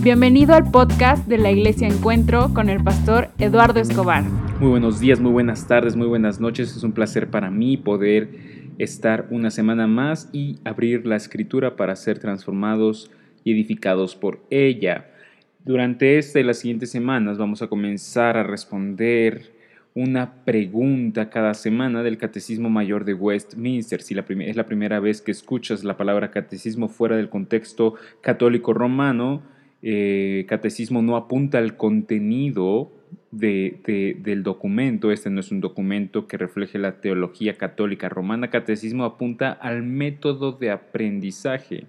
Bienvenido al podcast de la Iglesia Encuentro con el pastor Eduardo Escobar. Muy buenos días, muy buenas tardes, muy buenas noches. Es un placer para mí poder estar una semana más y abrir la escritura para ser transformados y edificados por ella. Durante esta y las siguientes semanas vamos a comenzar a responder una pregunta cada semana del Catecismo Mayor de Westminster. Si es la primera vez que escuchas la palabra catecismo fuera del contexto católico romano, eh, catecismo no apunta al contenido del documento, este no es un documento que refleje la teología católica romana, catecismo apunta al método de aprendizaje.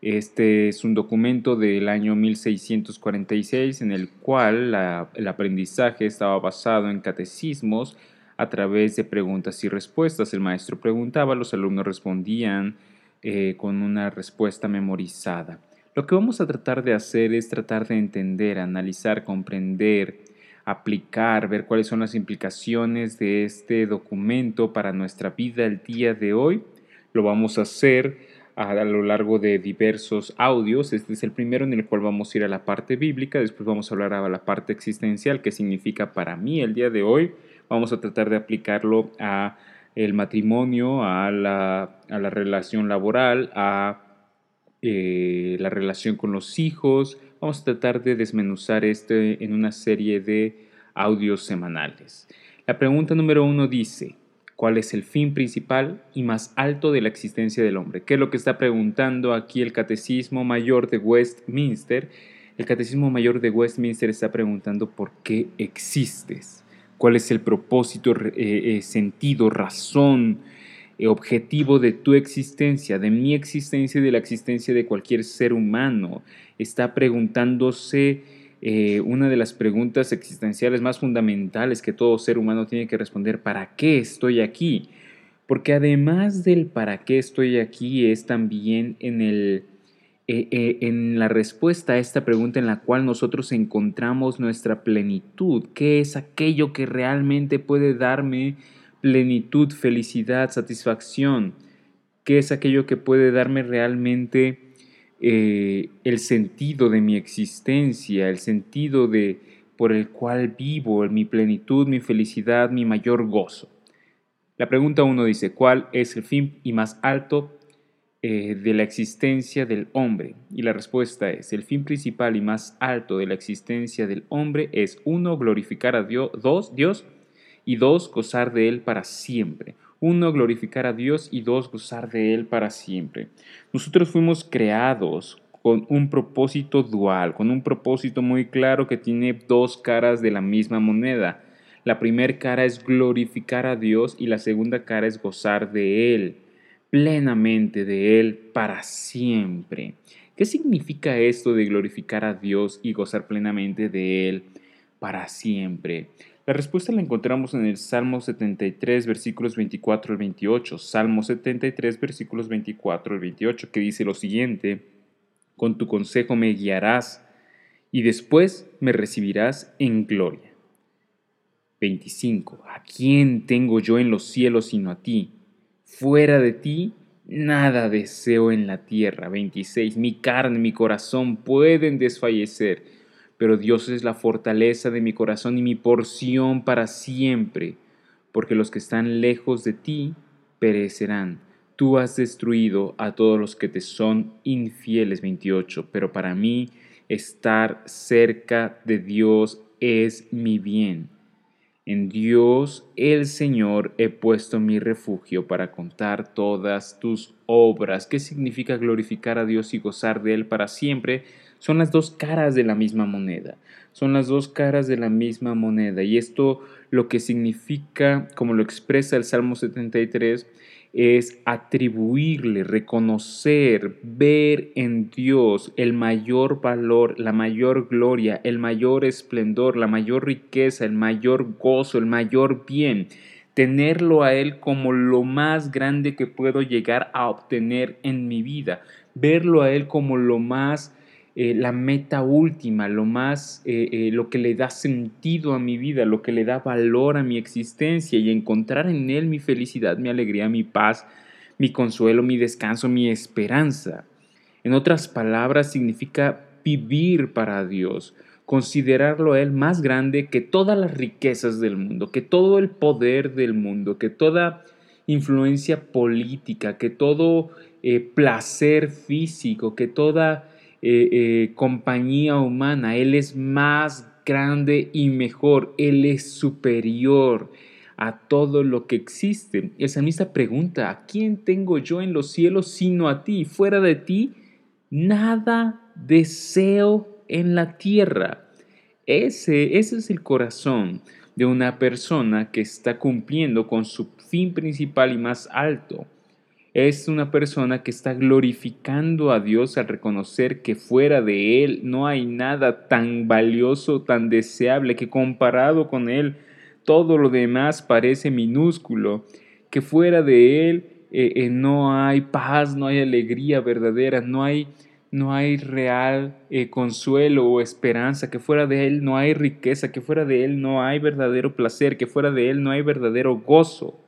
Este es un documento del año 1646 en el cual el aprendizaje estaba basado en catecismos a través de preguntas y respuestas. El maestro preguntaba, los alumnos respondían eh, con una respuesta memorizada. Lo que vamos a tratar de hacer es tratar de entender, analizar, comprender, aplicar, ver cuáles son las implicaciones de este documento para nuestra vida el día de hoy. Lo vamos a hacer a, lo largo de diversos audios. Este es el primero en el cual vamos a ir a la parte bíblica, después vamos a hablar a la parte existencial, que significa para mí el día de hoy. Vamos a tratar de aplicarlo a el matrimonio, a la, a la relación laboral, a eh, la relación con los hijos. Vamos a tratar de desmenuzar este en una serie de audios semanales. La pregunta número uno dice, ¿cuál es el fin principal y más alto de la existencia del hombre? ¿Qué es lo que está preguntando aquí el Catecismo Mayor de Westminster? El Catecismo Mayor de Westminster está preguntando por qué existes, cuál es el propósito, eh, eh, sentido, razón, objetivo de tu existencia, de mi existencia y de la existencia de cualquier ser humano. Está preguntándose eh, una de las preguntas existenciales más fundamentales que todo ser humano tiene que responder, ¿para qué estoy aquí? Porque además del para qué estoy aquí es también en, el, eh, en la respuesta a esta pregunta en la cual nosotros encontramos nuestra plenitud, qué es aquello que realmente puede darme plenitud, felicidad, satisfacción, qué es aquello que puede darme realmente eh, el sentido de mi existencia, el sentido de por el cual vivo, mi plenitud, mi felicidad, mi mayor gozo. La pregunta uno dice, ¿cuál es el fin y más alto eh, de la existencia del hombre? Y la respuesta es, el fin principal y más alto de la existencia del hombre es uno, glorificar a Dios, dos, Dios, y dos, gozar de Él para siempre. Uno, glorificar a Dios y dos, gozar de Él para siempre. Nosotros fuimos creados con un propósito dual, con un propósito muy claro que tiene dos caras de la misma moneda. La primera cara es glorificar a Dios y la segunda cara es gozar de Él, plenamente de Él para siempre. ¿Qué significa esto de glorificar a Dios y gozar plenamente de Él para siempre? La respuesta la encontramos en el Salmo 73, versículos 24 al 28. Salmo 73, versículos 24 al 28, que dice lo siguiente, Con tu consejo me guiarás y después me recibirás en gloria. 25. ¿A quién tengo yo en los cielos sino a ti? Fuera de ti, nada deseo en la tierra. 26. Mi carne, mi corazón pueden desfallecer pero Dios es la fortaleza de mi corazón y mi porción para siempre, porque los que están lejos de ti perecerán. Tú has destruido a todos los que te son infieles, 28, pero para mí estar cerca de Dios es mi bien. En Dios el Señor he puesto mi refugio para contar todas tus obras. ¿Qué significa glorificar a Dios y gozar de Él para siempre? Son las dos caras de la misma moneda. Son las dos caras de la misma moneda. Y esto lo que significa, como lo expresa el Salmo 73, es atribuirle, reconocer, ver en Dios el mayor valor, la mayor gloria, el mayor esplendor, la mayor riqueza, el mayor gozo, el mayor bien. Tenerlo a Él como lo más grande que puedo llegar a obtener en mi vida. Verlo a Él como lo más eh, la meta última, lo más, eh, eh, lo que le da sentido a mi vida, lo que le da valor a mi existencia y encontrar en Él mi felicidad, mi alegría, mi paz, mi consuelo, mi descanso, mi esperanza. En otras palabras, significa vivir para Dios, considerarlo a Él más grande que todas las riquezas del mundo, que todo el poder del mundo, que toda influencia política, que todo placer físico, que toda eh, eh, compañía humana. Él es más grande y mejor. Él es superior a todo lo que existe. El salmista pregunta, ¿a quién tengo yo en los cielos sino a ti? Fuera de ti, nada deseo en la tierra. Ese, ese es el corazón de una persona que está cumpliendo con su fin principal y más alto. Es una persona que está glorificando a Dios al reconocer que fuera de Él no hay nada tan valioso, tan deseable, que comparado con Él todo lo demás parece minúsculo, que fuera de Él eh, eh, no hay paz, no hay alegría verdadera, no hay, no hay real eh, consuelo o esperanza, que fuera de Él no hay riqueza, que fuera de Él no hay verdadero placer, que fuera de Él no hay verdadero gozo.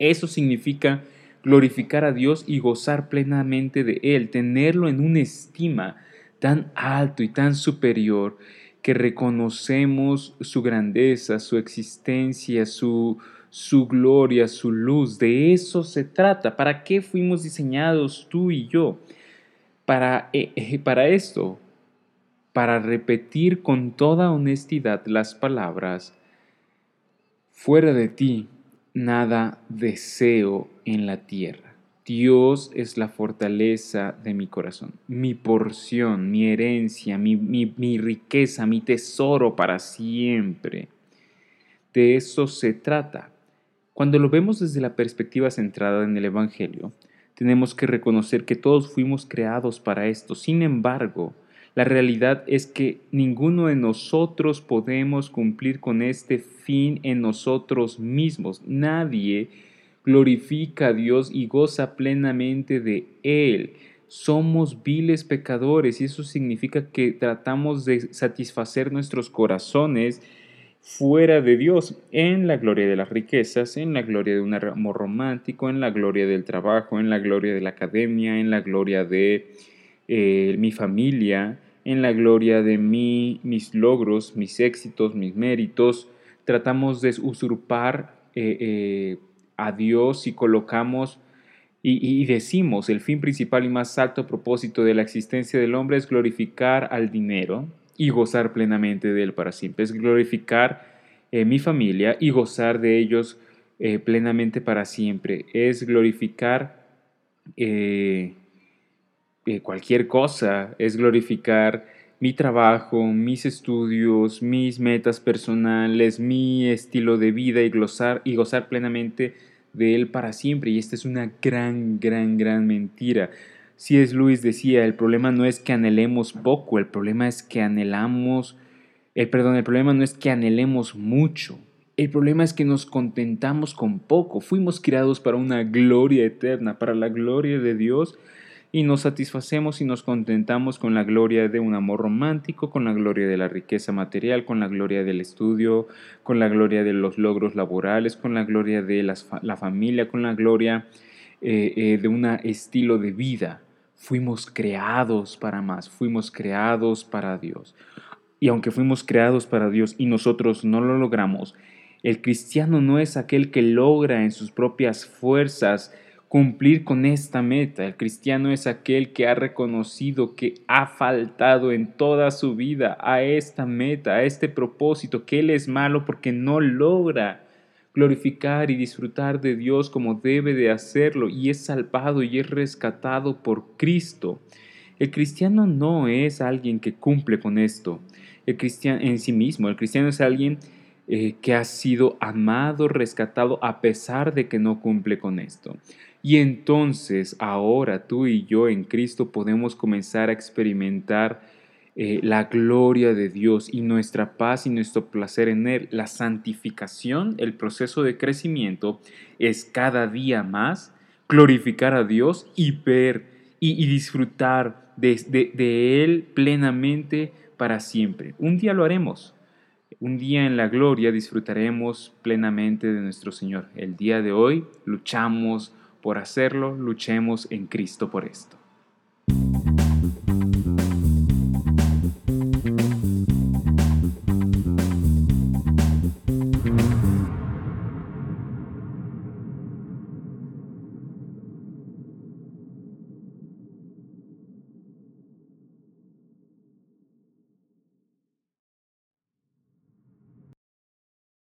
Eso significa glorificar a Dios y gozar plenamente de Él, tenerlo en una estima tan alto y tan superior que reconocemos su grandeza, su existencia, su, su gloria, su luz. De eso se trata. ¿Para qué fuimos diseñados tú y yo? Para, eh, eh, para esto, para repetir con toda honestidad las palabras, fuera de ti nada deseo en la tierra. Dios es la fortaleza de mi corazón, mi porción, mi herencia, mi, riqueza, mi tesoro para siempre. De eso se trata. Cuando lo vemos desde la perspectiva centrada en el Evangelio, tenemos que reconocer que todos fuimos creados para esto. Sin embargo, la realidad es que ninguno de nosotros podemos cumplir con este fin en nosotros mismos. Nadie glorifica a Dios y goza plenamente de Él. Somos viles pecadores y eso significa que tratamos de satisfacer nuestros corazones fuera de Dios, en la gloria de las riquezas, en la gloria de un amor romántico, en la gloria del trabajo, en la gloria de la academia, en la gloria de eh, mi familia, en la gloria de mí, mis logros, mis éxitos, mis méritos. Tratamos de usurpar eh, eh, a Dios y colocamos y, decimos el fin principal y más alto propósito de la existencia del hombre es glorificar al dinero y gozar plenamente de él para siempre. Es glorificar eh, mi familia y gozar de ellos plenamente para siempre. Es glorificar cualquier cosa, es glorificar mi trabajo, mis estudios, mis metas personales, mi estilo de vida y, y gozar plenamente de él para siempre. Y esta es una gran, gran, gran mentira. Si es Luis decía, el problema no es que anhelemos poco, el problema es que anhelamos, el perdón, el problema no es que anhelemos mucho. El problema es que nos contentamos con poco. Fuimos creados para una gloria eterna, para la gloria de Dios y nos satisfacemos y nos contentamos con la gloria de un amor romántico, con la gloria de la riqueza material, con la gloria del estudio, con la gloria de los logros laborales, con la gloria de la familia, con la gloria eh, eh, de un estilo de vida. Fuimos creados para más, fuimos creados para Dios. Y aunque fuimos creados para Dios y nosotros no lo logramos, el cristiano no es aquel que logra en sus propias fuerzas cumplir con esta meta. El cristiano es aquel que ha reconocido que ha faltado en toda su vida a esta meta, a este propósito, que Él es malo porque no logra glorificar y disfrutar de Dios como debe de hacerlo y es salvado y es rescatado por Cristo. El cristiano no es alguien que cumple con esto el cristiano en sí mismo. El cristiano es alguien eh, que ha sido amado, rescatado a pesar de que no cumple con esto. Y entonces ahora tú y yo en Cristo podemos comenzar a experimentar eh, la gloria de Dios y nuestra paz y nuestro placer en Él. La santificación, el proceso de crecimiento, es cada día más glorificar a Dios y ver y, disfrutar de Él plenamente para siempre. Un día lo haremos. Un día en la gloria disfrutaremos plenamente de nuestro Señor. El día de hoy luchamos por hacerlo, luchemos en Cristo por esto.